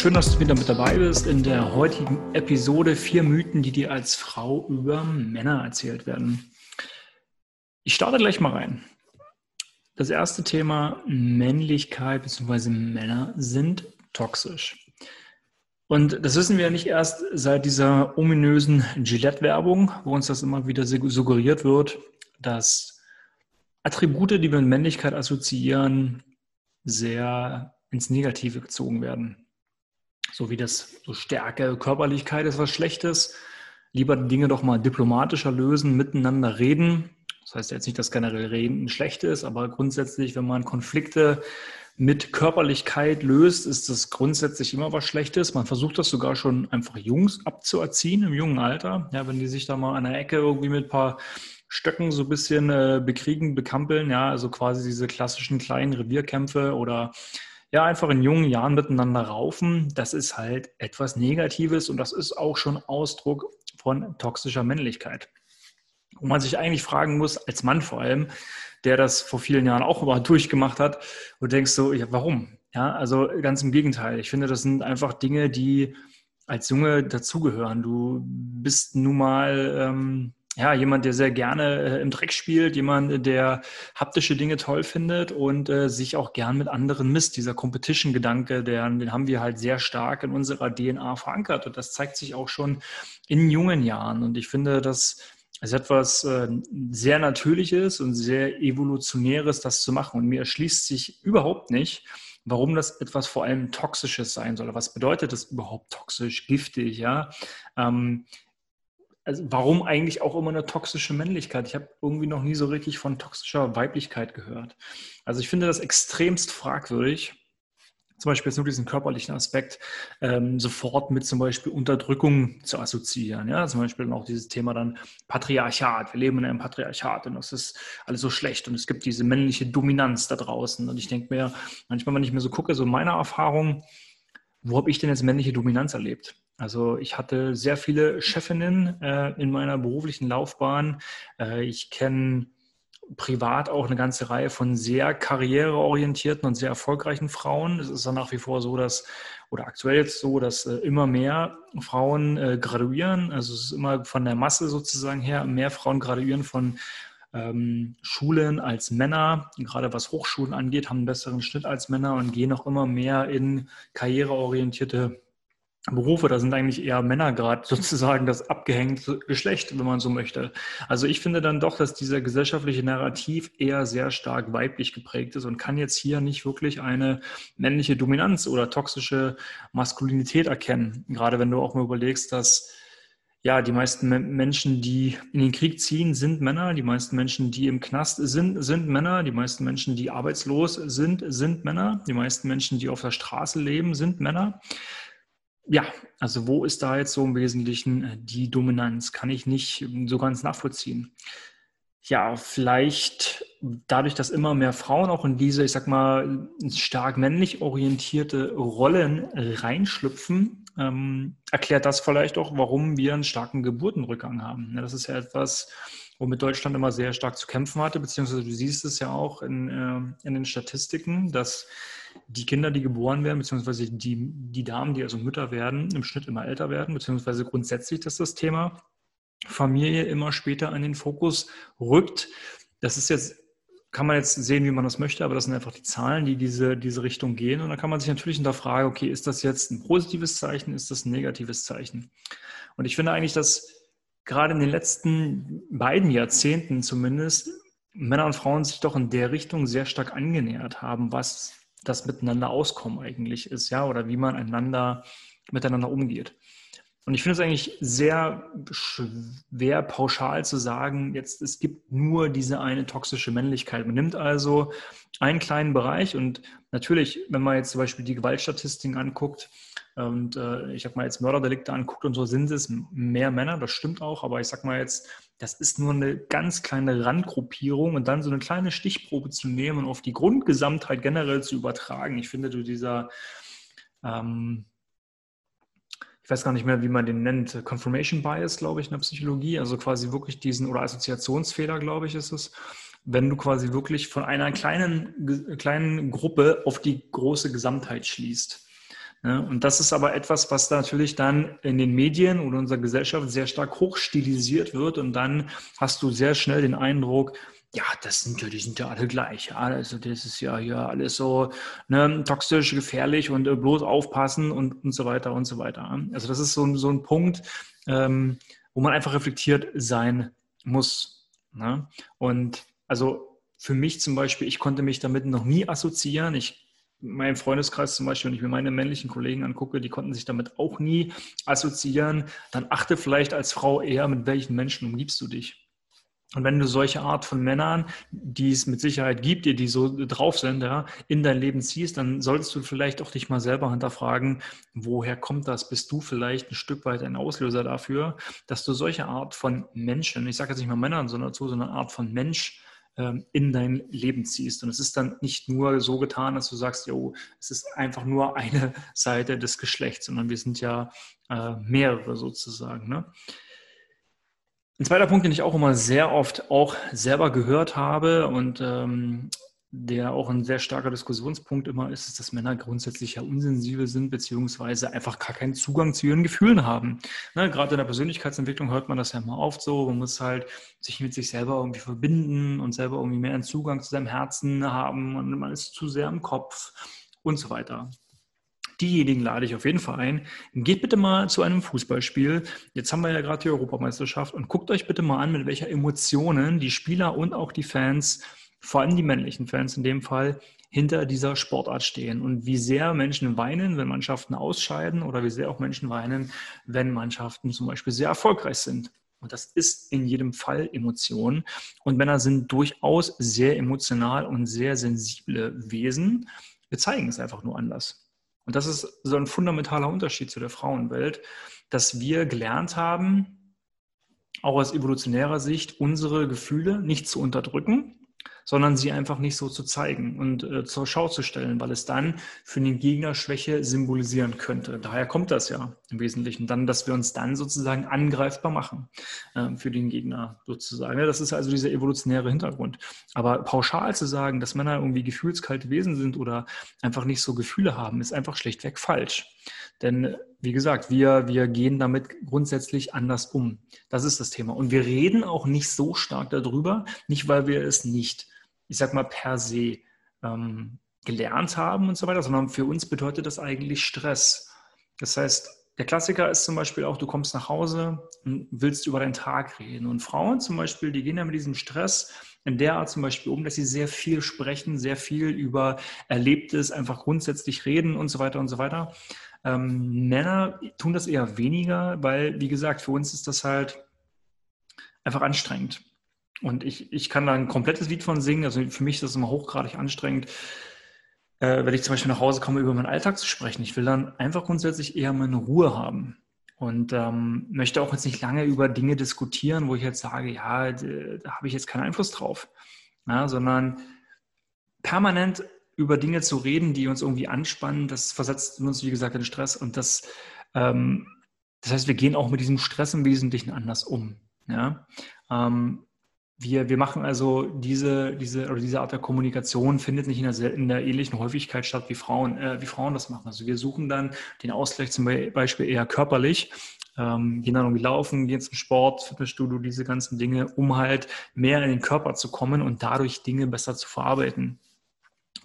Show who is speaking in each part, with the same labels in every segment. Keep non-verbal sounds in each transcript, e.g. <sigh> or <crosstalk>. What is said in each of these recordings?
Speaker 1: Schön, dass du wieder mit dabei bist in der heutigen Episode vier Mythen, die dir als Frau über Männer erzählt werden. Ich starte gleich mal rein. Das erste Thema Männlichkeit bzw. Männer sind toxisch. Und das wissen wir ja nicht erst seit dieser ominösen Gillette-Werbung, wo uns das immer wieder suggeriert wird, dass Attribute, die wir mit Männlichkeit assoziieren, sehr ins Negative gezogen werden. So wie das so Stärke, Körperlichkeit ist was Schlechtes. Lieber Dinge doch mal diplomatischer lösen, miteinander reden. Das heißt jetzt nicht, dass generell Reden schlecht ist, aber grundsätzlich, wenn man Konflikte mit Körperlichkeit löst, ist das grundsätzlich immer was Schlechtes. Man versucht das sogar schon einfach Jungs abzuerziehen im jungen Alter. Ja, wenn die sich da mal an der Ecke irgendwie mit ein paar Stöcken so ein bisschen äh, bekriegen, bekampeln, ja, also quasi diese klassischen kleinen Revierkämpfe oder ja, einfach in jungen Jahren miteinander raufen, das ist halt etwas Negatives und das ist auch schon Ausdruck von toxischer Männlichkeit. Wo man sich eigentlich fragen muss, als Mann vor allem, der das vor vielen Jahren auch mal <laughs> durchgemacht hat und denkst so, ja, warum? Ja, also ganz im Gegenteil. Ich finde, das sind einfach Dinge, die als Junge dazugehören. Du bist nun mal ähm, ja, jemand, der sehr gerne äh, im Dreck spielt, jemand, der haptische Dinge toll findet und äh, sich auch gern mit anderen misst. Dieser Competition-Gedanke, den haben wir halt sehr stark in unserer DNA verankert und das zeigt sich auch schon in jungen Jahren. Und ich finde, das ist etwas äh, sehr Natürliches und sehr Evolutionäres, das zu machen. Und mir erschließt sich überhaupt nicht, warum das etwas vor allem Toxisches sein soll. Was bedeutet das überhaupt toxisch, giftig? Ja, ähm, also warum eigentlich auch immer eine toxische Männlichkeit? Ich habe irgendwie noch nie so richtig von toxischer Weiblichkeit gehört. Also ich finde das extremst fragwürdig zum Beispiel jetzt nur diesen körperlichen Aspekt ähm, sofort mit zum Beispiel Unterdrückung zu assoziieren. Ja, zum Beispiel auch dieses Thema dann Patriarchat. Wir leben in einem Patriarchat und das ist alles so schlecht und es gibt diese männliche Dominanz da draußen. Und ich denke mir manchmal, wenn ich mir so gucke, so meine Erfahrung, wo habe ich denn jetzt männliche Dominanz erlebt? Also ich hatte sehr viele Chefinnen äh, in meiner beruflichen Laufbahn. Äh, ich kenne privat auch eine ganze Reihe von sehr karriereorientierten und sehr erfolgreichen Frauen. Es ist dann nach wie vor so, dass, oder aktuell jetzt so, dass äh, immer mehr Frauen äh, graduieren. Also es ist immer von der Masse sozusagen her, mehr Frauen graduieren von ähm, Schulen als Männer. Gerade was Hochschulen angeht, haben einen besseren Schnitt als Männer und gehen auch immer mehr in karriereorientierte Berufe, da sind eigentlich eher Männer gerade <laughs> sozusagen das abgehängte Geschlecht, wenn man so möchte. Also ich finde dann doch, dass dieser gesellschaftliche Narrativ eher sehr stark weiblich geprägt ist und kann jetzt hier nicht wirklich eine männliche Dominanz oder toxische Maskulinität erkennen. Gerade wenn du auch mal überlegst, dass ja, die meisten Menschen, die in den Krieg ziehen, sind Männer. Die meisten Menschen, die im Knast sind, sind Männer. Die meisten Menschen, die arbeitslos sind, sind Männer. Die meisten Menschen, die auf der Straße leben, sind Männer ja, also wo ist da jetzt so im Wesentlichen äh, die Dominanz? Kann ich nicht ähm, so ganz nachvollziehen. Ja, vielleicht dadurch, dass immer mehr Frauen auch in diese, ich sag mal, stark männlich orientierte Rollen reinschlüpfen, ähm, erklärt das vielleicht auch, warum wir einen starken Geburtenrückgang haben. Das ist ja etwas, womit Deutschland immer sehr stark zu kämpfen hatte, beziehungsweise du siehst es ja auch in, äh, in den Statistiken, dass die Kinder, die geboren werden, beziehungsweise die, die Damen, die also Mütter werden, im Schnitt immer älter werden, beziehungsweise grundsätzlich, dass das Thema Familie immer später in den Fokus rückt. Das ist jetzt, kann man jetzt sehen, wie man das möchte, aber das sind einfach die Zahlen, die diese, diese Richtung gehen. Und da kann man sich natürlich hinterfragen, okay, ist das jetzt ein positives Zeichen, ist das ein negatives Zeichen? Und ich finde eigentlich, dass gerade in den letzten beiden Jahrzehnten zumindest Männer und Frauen sich doch in der Richtung sehr stark angenähert haben, was das Miteinander auskommen eigentlich ist, ja, oder wie man einander miteinander umgeht. Und ich finde es eigentlich sehr schwer pauschal zu sagen, jetzt es gibt nur diese eine toxische Männlichkeit. Man nimmt also einen kleinen Bereich und natürlich, wenn man jetzt zum Beispiel die Gewaltstatistiken anguckt und äh, ich sag mal jetzt Mörderdelikte anguckt und so, sind es mehr Männer, das stimmt auch, aber ich sag mal jetzt das ist nur eine ganz kleine Randgruppierung und dann so eine kleine Stichprobe zu nehmen und auf die Grundgesamtheit generell zu übertragen. Ich finde, du dieser, ähm, ich weiß gar nicht mehr, wie man den nennt, Confirmation Bias, glaube ich, in der Psychologie, also quasi wirklich diesen, oder Assoziationsfehler, glaube ich, ist es, wenn du quasi wirklich von einer kleinen, kleinen Gruppe auf die große Gesamtheit schließt. Und das ist aber etwas, was natürlich dann in den Medien oder unserer Gesellschaft sehr stark hochstilisiert wird. Und dann hast du sehr schnell den Eindruck, ja, das sind ja, die sind ja alle gleich. Also das ist ja hier alles so ne, toxisch, gefährlich und äh, bloß aufpassen und, und so weiter und so weiter. Also das ist so, so ein Punkt, ähm, wo man einfach reflektiert sein muss. Ne? Und also für mich zum Beispiel, ich konnte mich damit noch nie assoziieren. Ich mein Freundeskreis zum Beispiel, wenn ich mir meine männlichen Kollegen angucke, die konnten sich damit auch nie assoziieren. Dann achte vielleicht als Frau eher, mit welchen Menschen umgibst du dich. Und wenn du solche Art von Männern, die es mit Sicherheit gibt, die, so drauf sind, ja, in dein Leben ziehst, dann solltest du vielleicht auch dich mal selber hinterfragen, woher kommt das? Bist du vielleicht ein Stück weit ein Auslöser dafür, dass du solche Art von Menschen, ich sage jetzt nicht mal Männern, sondern so, so eine Art von Mensch ähm, in dein Leben ziehst. Und es ist dann nicht nur so getan, dass du sagst, jo, es ist einfach nur eine Seite des Geschlechts, sondern wir sind ja äh, mehrere sozusagen. Ne? Ein zweiter Punkt, den ich auch immer sehr oft auch selber gehört habe und ähm, der auch ein sehr starker Diskussionspunkt immer ist, ist, dass Männer grundsätzlich ja unsensibel sind, beziehungsweise einfach gar keinen Zugang zu ihren Gefühlen haben. Ne, gerade in der Persönlichkeitsentwicklung hört man das ja immer oft so. Man muss halt sich mit sich selber irgendwie verbinden und selber irgendwie mehr einen Zugang zu seinem Herzen haben und man ist zu sehr im Kopf und so weiter diejenigen lade ich auf jeden Fall ein. Geht bitte mal zu einem Fußballspiel. Jetzt haben wir ja gerade die Europameisterschaft und guckt euch bitte mal an, mit welcher Emotionen die Spieler und auch die Fans, vor allem die männlichen Fans in dem Fall, hinter dieser Sportart stehen und wie sehr Menschen weinen, wenn Mannschaften ausscheiden oder wie sehr auch Menschen weinen, wenn Mannschaften zum Beispiel sehr erfolgreich sind. Und das ist in jedem Fall Emotion. Und Männer sind durchaus sehr emotional und sehr sensible Wesen. Wir zeigen es einfach nur anders. Und das ist so ein fundamentaler Unterschied zu der Frauenwelt, dass wir gelernt haben, auch aus evolutionärer Sicht, unsere Gefühle nicht zu unterdrücken, sondern sie einfach nicht so zu zeigen und äh, zur Schau zu stellen, weil es dann für den Gegner Schwäche symbolisieren könnte. Daher kommt das ja im Wesentlichen dann, dass wir uns dann sozusagen angreifbar machen äh, für den Gegner sozusagen. Ja, das ist also dieser evolutionäre Hintergrund. Aber pauschal zu sagen, dass Männer irgendwie gefühlskalte Wesen sind oder einfach nicht so Gefühle haben, ist einfach schlichtweg falsch. Denn wie gesagt, wir, wir gehen damit grundsätzlich anders um. Das ist das Thema. Und wir reden auch nicht so stark darüber, nicht weil wir es nicht, ich sag mal, per se ähm, gelernt haben und so weiter, sondern für uns bedeutet das eigentlich Stress. Das heißt, der Klassiker ist zum Beispiel auch, du kommst nach Hause und willst über deinen Tag reden. Und Frauen zum Beispiel, die gehen ja mit diesem Stress in der Art zum Beispiel um, dass sie sehr viel sprechen, sehr viel über Erlebtes, einfach grundsätzlich reden und so weiter und so weiter. Ähm, Männer tun das eher weniger, weil, wie gesagt, für uns ist das halt einfach anstrengend. Und ich, ich kann da ein komplettes Lied von singen. Also für mich ist das immer hochgradig anstrengend, äh, wenn ich zum Beispiel nach Hause komme, über meinen Alltag zu sprechen. Ich will dann einfach grundsätzlich eher meine Ruhe haben. Und ähm, möchte auch jetzt nicht lange über Dinge diskutieren, wo ich jetzt sage, ja, da, habe ich jetzt keinen Einfluss drauf. Ja, sondern permanent über Dinge zu reden, die uns irgendwie anspannen, das versetzt uns, wie gesagt, in Stress. Und das, ähm, das heißt, wir gehen auch mit diesem Stress im Wesentlichen anders um. Ja? Ähm, wir, wir machen also diese, diese, oder diese Art der Kommunikation findet nicht in der, in der ähnlichen Häufigkeit statt, wie Frauen, äh, wie Frauen das machen. Also wir suchen dann den Ausgleich zum Beispiel eher körperlich, ähm, gehen dann irgendwie laufen, gehen zum Sport, Fitnessstudio, diese ganzen Dinge, um halt mehr in den Körper zu kommen und dadurch Dinge besser zu verarbeiten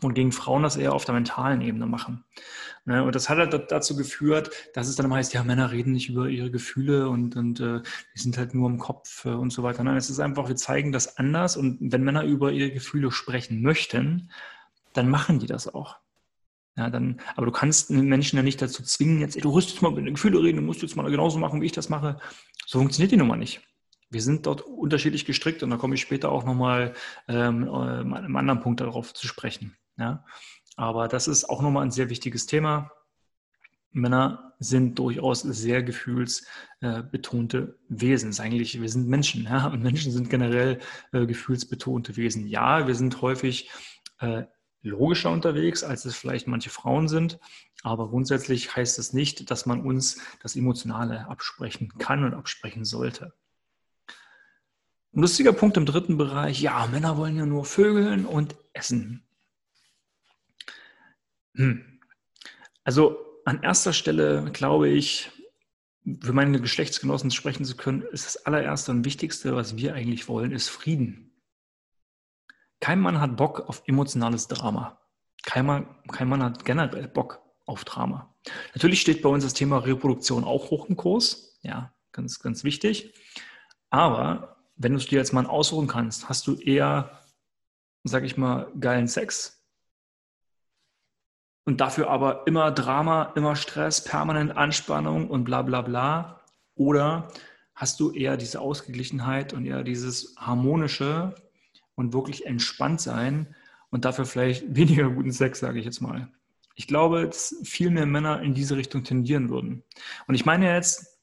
Speaker 1: und gegen Frauen das eher auf der mentalen Ebene machen. Ne? Und das hat halt dazu geführt, dass es dann immer heißt, ja, Männer reden nicht über ihre Gefühle und, und äh, die sind halt nur im Kopf äh, und so weiter. Nein, es ist einfach, wir zeigen das anders und wenn Männer über ihre Gefühle sprechen möchten, dann machen die das auch. Ja, dann, aber du kannst einen Menschen ja nicht dazu zwingen, jetzt, ey, du musst jetzt mal mit den Gefühlen reden, du musst jetzt mal genauso machen, wie ich das mache. So funktioniert die Nummer nicht. Wir sind dort unterschiedlich gestrickt und da komme ich später auch nochmal ähm, äh, einem anderen Punkt darauf zu sprechen. Ja? Aber das ist auch nochmal ein sehr wichtiges Thema. Männer sind durchaus sehr gefühlsbetonte Wesen. Das ist eigentlich, wir sind Menschen, ja, und Menschen sind generell äh, gefühlsbetonte Wesen. Ja, wir sind häufig äh, logischer unterwegs, als es vielleicht manche Frauen sind, aber grundsätzlich heißt es nicht, dass man uns das Emotionale absprechen kann und absprechen sollte. Ein lustiger Punkt im dritten Bereich, ja, Männer wollen ja nur Vögeln und essen. Hm. Also an erster Stelle glaube ich, für meine Geschlechtsgenossen sprechen zu können, ist das allererste und wichtigste, was wir eigentlich wollen, ist Frieden. Kein Mann hat Bock auf emotionales Drama. Kein Mann, kein Mann hat generell Bock auf Drama. Natürlich steht bei uns das Thema Reproduktion auch hoch im Kurs. Ja, ganz, ganz wichtig. Aber wenn du es dir jetzt mal aussuchen kannst, hast du eher, sag ich mal, geilen Sex und dafür aber immer Drama, immer Stress, permanent Anspannung und bla bla bla? Oder hast du eher diese Ausgeglichenheit und eher dieses harmonische und wirklich entspannt sein und dafür vielleicht <laughs> weniger guten Sex, sage ich jetzt mal? Ich glaube, dass viel mehr Männer in diese Richtung tendieren würden. Und ich meine jetzt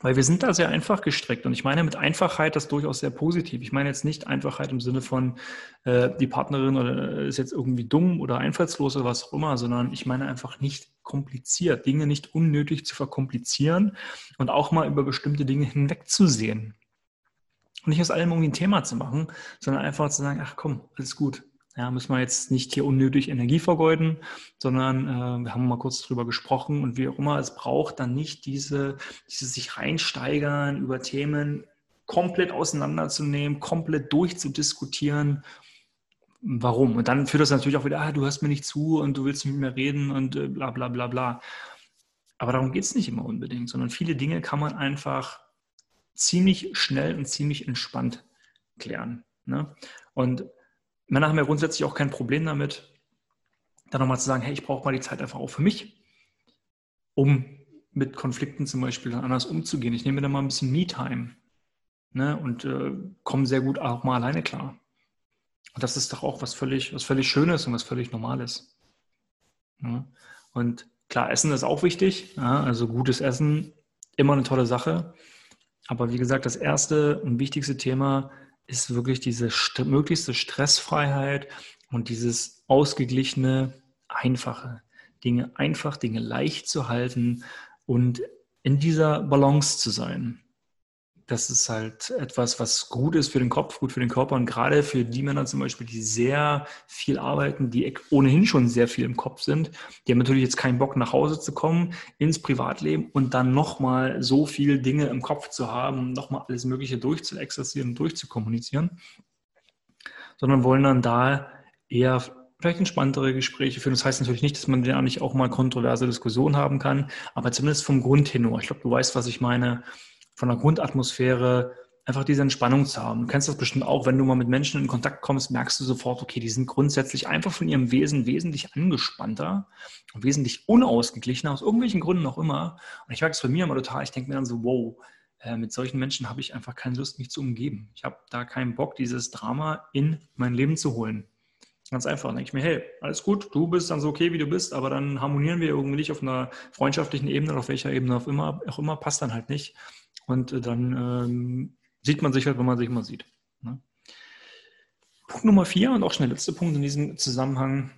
Speaker 1: weil wir sind da sehr einfach gestrickt. Und ich meine mit Einfachheit das durchaus sehr positiv. Ich meine jetzt nicht Einfachheit im Sinne von, äh, die Partnerin oder ist jetzt irgendwie dumm oder einfallslos oder was auch immer, sondern ich meine einfach nicht kompliziert, Dinge nicht unnötig zu verkomplizieren und auch mal über bestimmte Dinge hinwegzusehen. Und nicht aus allem irgendwie ein Thema zu machen, sondern einfach zu sagen, ach komm, alles gut. Ja, müssen wir jetzt nicht hier unnötig Energie vergeuden, sondern äh, wir haben mal kurz drüber gesprochen und wie auch immer, es braucht dann nicht diese, diese sich reinsteigern über Themen komplett auseinanderzunehmen, komplett durchzudiskutieren. Warum? Und dann führt das natürlich auch wieder, ah, du hörst mir nicht zu und du willst mit mir reden und äh, bla bla bla bla. Aber darum geht es nicht immer unbedingt, sondern viele Dinge kann man einfach ziemlich schnell und ziemlich entspannt klären. Ne? Und Männer haben ja grundsätzlich auch kein Problem damit, dann nochmal zu sagen, hey, ich brauche mal die Zeit einfach auch für mich, um mit Konflikten zum Beispiel dann anders umzugehen. Ich nehme mir dann mal ein bisschen Me-Time ne, und äh, komme sehr gut auch mal alleine klar. Und das ist doch auch was völlig, was völlig Schönes und was völlig Normales. Ja. Und klar, Essen ist auch wichtig. Ja, also gutes Essen, immer eine tolle Sache. Aber wie gesagt, das erste und wichtigste Thema ist wirklich diese st möglichste Stressfreiheit und dieses ausgeglichene, einfache. Dinge einfach, Dinge leicht zu halten und in dieser Balance zu sein das ist halt etwas, was gut ist für den Kopf, gut für den Körper und gerade für die Männer zum Beispiel, die sehr viel arbeiten, die ohnehin schon sehr viel im Kopf sind, die haben natürlich jetzt keinen Bock nach Hause zu kommen, ins Privatleben und dann nochmal so viele Dinge im Kopf zu haben, nochmal alles Mögliche durchzuexerzieren durchzukommunizieren, sondern wollen dann da eher vielleicht entspanntere Gespräche führen. Das heißt natürlich nicht, dass man ja nicht auch mal kontroverse Diskussionen haben kann, aber zumindest vom Grundtenor. Ich glaube, du weißt, was ich meine von der Grundatmosphäre einfach diese Entspannung zu haben. Du kennst das bestimmt auch, wenn du mal mit Menschen in Kontakt kommst, merkst du sofort, okay, die sind grundsätzlich einfach von ihrem Wesen wesentlich angespannter und wesentlich unausgeglichener, aus irgendwelchen Gründen auch immer. Und ich merke es bei mir immer total, ich denke mir dann so, wow, äh, mit solchen Menschen habe ich einfach keine Lust, mich zu umgeben. Ich habe da keinen Bock, dieses Drama in mein Leben zu holen. Ganz einfach. Dann denke ich mir, hey, alles gut, du bist dann so okay, wie du bist, aber dann harmonieren wir irgendwie nicht auf einer freundschaftlichen Ebene oder auf welcher Ebene auch immer, auch immer passt dann halt nicht. Und äh, dann ähm, sieht man sich halt, wenn man sich mal sieht. Ne? Punkt Nummer vier und auch schon der letzte Punkt in diesem Zusammenhang.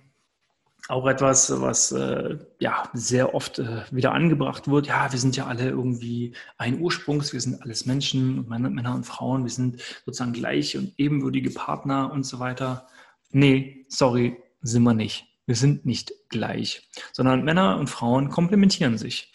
Speaker 1: Auch etwas, was äh, ja sehr oft äh, wieder angebracht wird. Ja, wir sind ja alle irgendwie ein Ursprungs, wir sind alles Menschen, Männer, Männer und Frauen, wir sind sozusagen gleiche und ebenwürdige Partner und so weiter. Nee, sorry, sind wir nicht. Wir sind nicht gleich, sondern Männer und Frauen komplementieren sich.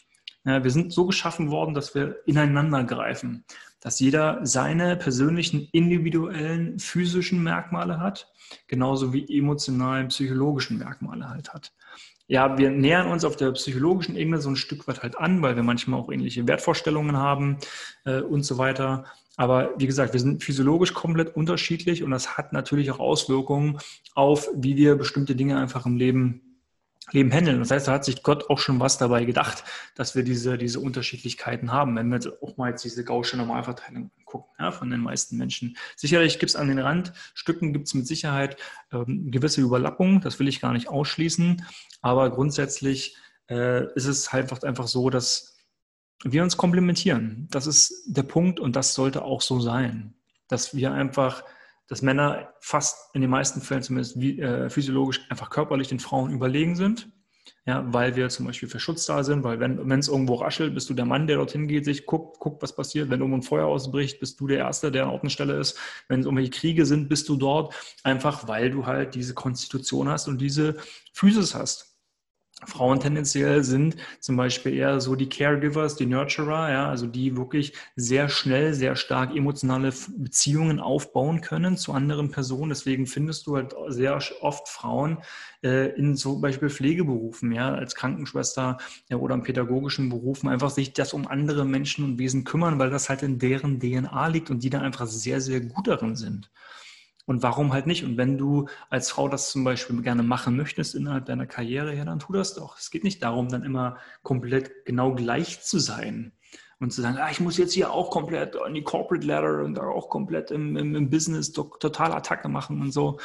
Speaker 1: Ja, wir sind so geschaffen worden, dass wir ineinander greifen, dass jeder seine persönlichen individuellen physischen Merkmale hat, genauso wie emotionalen, psychologischen Merkmale halt hat. Ja, wir nähern uns auf der psychologischen Ebene so ein Stück weit halt an, weil wir manchmal auch ähnliche Wertvorstellungen haben äh, und so weiter. Aber wie gesagt, wir sind physiologisch komplett unterschiedlich und das hat natürlich auch Auswirkungen auf, wie wir bestimmte Dinge einfach im Leben Leben handeln. Das heißt, da hat sich Gott auch schon was dabei gedacht, dass wir diese, diese Unterschiedlichkeiten haben. Wenn wir jetzt auch mal jetzt diese gausche Normalverteilung gucken, ja, von den meisten Menschen. Sicherlich gibt es an den Randstücken, gibt es mit Sicherheit ähm, gewisse Überlappungen, das will ich gar nicht ausschließen, aber grundsätzlich äh, ist es halt einfach, einfach so, dass wir uns komplementieren. Das ist der Punkt und das sollte auch so sein, dass wir einfach dass Männer fast in den meisten Fällen zumindest wie, äh, physiologisch einfach körperlich den Frauen überlegen sind. Ja, weil wir zum Beispiel für Schutz da sind, weil wenn es irgendwo raschelt, bist du der Mann, der dorthin geht, sich guckt, guckt, was passiert. Wenn irgendwo ein Feuer ausbricht, bist du der Erste, der an Ort und Stelle ist. Wenn es irgendwelche Kriege sind, bist du dort, einfach weil du halt diese Konstitution hast und diese Physis hast. Frauen tendenziell sind zum Beispiel eher so die Caregivers, die Nurturer, ja, also die wirklich sehr schnell, sehr stark emotionale Beziehungen aufbauen können zu anderen Personen. Deswegen findest du halt sehr oft Frauen äh, in zum Beispiel Pflegeberufen, ja, als Krankenschwester ja, oder in pädagogischen Berufen einfach sich das um andere Menschen und Wesen kümmern, weil das halt in deren DNA liegt und die da einfach sehr, sehr gut darin sind. Und warum halt nicht? Und wenn du als Frau das zum Beispiel gerne machen möchtest innerhalb deiner Karriere, ja, dann tu das doch. Es geht nicht darum, dann immer komplett genau gleich zu sein und zu sagen, ah, ich muss jetzt hier auch komplett an die Corporate Ladder und auch komplett im, im, im Business total Attacke machen und so.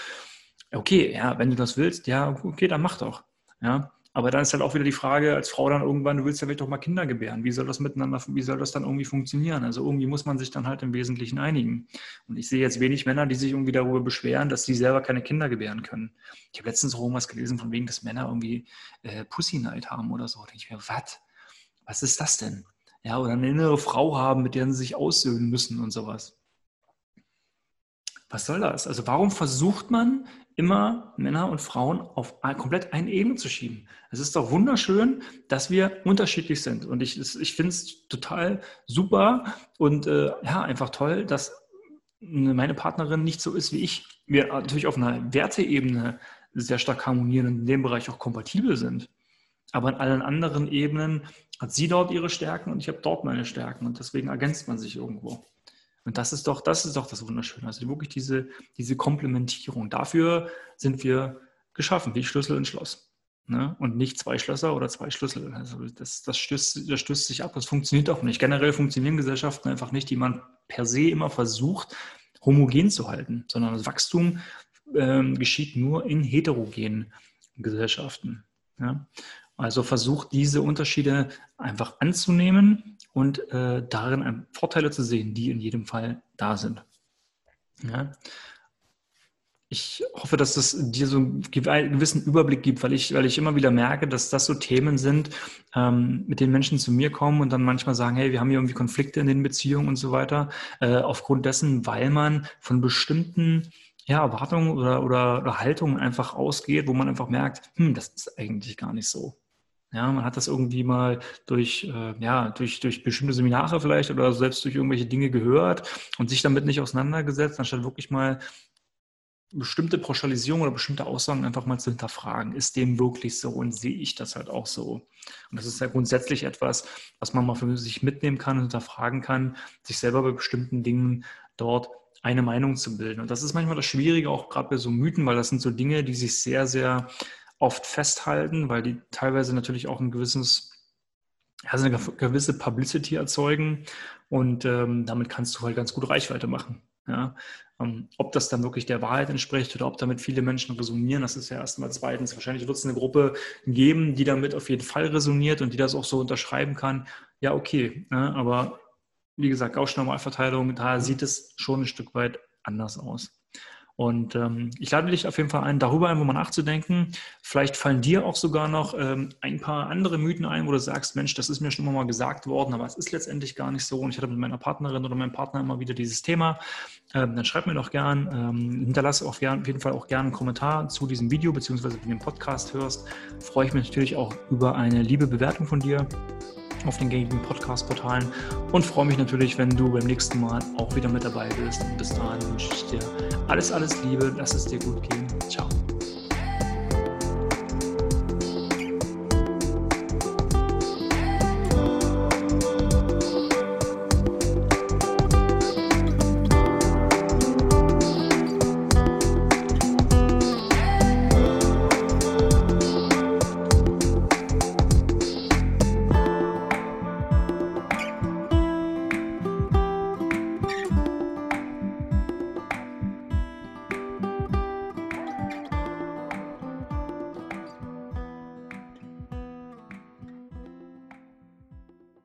Speaker 1: Okay, ja, wenn du das willst, ja, okay, dann mach doch. Ja, aber dann ist halt auch wieder die Frage, als Frau dann irgendwann, du willst ja vielleicht doch mal Kinder gebären. Wie soll das miteinander, wie soll das dann irgendwie funktionieren? Also irgendwie muss man sich dann halt im Wesentlichen einigen. Und ich sehe jetzt wenig Männer, die sich irgendwie darüber beschweren, dass sie selber keine Kinder gebären können. Ich habe letztens auch irgendwas gelesen, von wegen, dass Männer irgendwie äh, Pussy-Night haben oder so. Da denke ich mir, was? Was ist das denn? Ja, oder eine innere Frau haben, mit der sie sich aussöhnen müssen und sowas. Was soll das? Also warum versucht man immer Männer und Frauen auf komplett eine Ebene zu schieben. Es ist doch wunderschön, dass wir unterschiedlich sind. Und ich, ich finde es total super und äh, ja, einfach toll, dass meine Partnerin nicht so ist wie ich. Wir natürlich auf einer Werteebene sehr stark harmonieren und in dem Bereich auch kompatibel sind. Aber in allen anderen Ebenen hat sie dort ihre Stärken und ich habe dort meine Stärken und deswegen ergänzt man sich irgendwo. Und das ist doch, das ist doch das Wunderschöne. Also wirklich diese, diese Komplementierung. Dafür sind wir geschaffen, wie Schlüssel und Schloss. Ne? Und nicht zwei Schlösser oder zwei Schlüssel. Also das, das, stößt, das stößt sich ab. Das funktioniert auch nicht. Generell funktionieren Gesellschaften einfach nicht, die man per se immer versucht, homogen zu halten, sondern das Wachstum ähm, geschieht nur in heterogenen Gesellschaften. Ja? Also versucht diese Unterschiede einfach anzunehmen und äh, darin Vorteile zu sehen, die in jedem Fall da sind. Ja. Ich hoffe, dass das dir so einen gewissen Überblick gibt, weil ich, weil ich immer wieder merke, dass das so Themen sind, ähm, mit denen Menschen zu mir kommen und dann manchmal sagen, hey, wir haben hier irgendwie Konflikte in den Beziehungen und so weiter, äh, aufgrund dessen, weil man von bestimmten ja, Erwartungen oder, oder, oder Haltungen einfach ausgeht, wo man einfach merkt, hm, das ist eigentlich gar nicht so. Ja, man hat das irgendwie mal durch, äh, ja, durch, durch bestimmte Seminare vielleicht oder selbst durch irgendwelche Dinge gehört und sich damit nicht auseinandergesetzt, anstatt wirklich mal bestimmte Pauschalisierung oder bestimmte Aussagen einfach mal zu hinterfragen. Ist dem wirklich so und sehe ich das halt auch so? Und das ist ja grundsätzlich etwas, was man mal für sich mitnehmen kann und hinterfragen kann, sich selber bei bestimmten Dingen dort eine Meinung zu bilden. Und das ist manchmal das Schwierige, auch gerade bei so Mythen, weil das sind so Dinge, die sich sehr, sehr oft festhalten, weil die teilweise natürlich auch ein gewisses, also eine gewisse Publicity erzeugen und ähm, damit kannst du halt ganz gut Reichweite machen. Ja? Ähm, ob das dann wirklich der Wahrheit entspricht oder ob damit viele Menschen resonieren, das ist ja erstmal zweitens. Wahrscheinlich wird es eine Gruppe geben, die damit auf jeden Fall resoniert und die das auch so unterschreiben kann. Ja, okay, ne? aber wie gesagt, Gaußsch-Normalverteilung, da sieht es schon ein Stück weit anders aus. Und ähm, ich lade dich auf jeden Fall ein, darüber einfach mal nachzudenken. Vielleicht fallen dir auch sogar noch ähm, ein paar andere Mythen ein, wo du sagst, Mensch, das ist mir schon immer mal gesagt worden, aber es ist letztendlich gar nicht so. Und ich hatte mit meiner Partnerin oder meinem Partner immer wieder dieses Thema. Ähm, dann schreib mir doch gern, ähm, hinterlasse auf, auf, jeden Fall auch gerne einen Kommentar zu diesem Video, beziehungsweise wenn du den Podcast hörst, freue ich mich natürlich auch über eine liebe Bewertung von dir auf den gängigen Podcast-Portalen und freue mich natürlich, wenn du beim nächsten Mal auch wieder mit dabei bist. Bis dahin wünsche ich dir alles, alles Liebe, lass es dir gut gehen.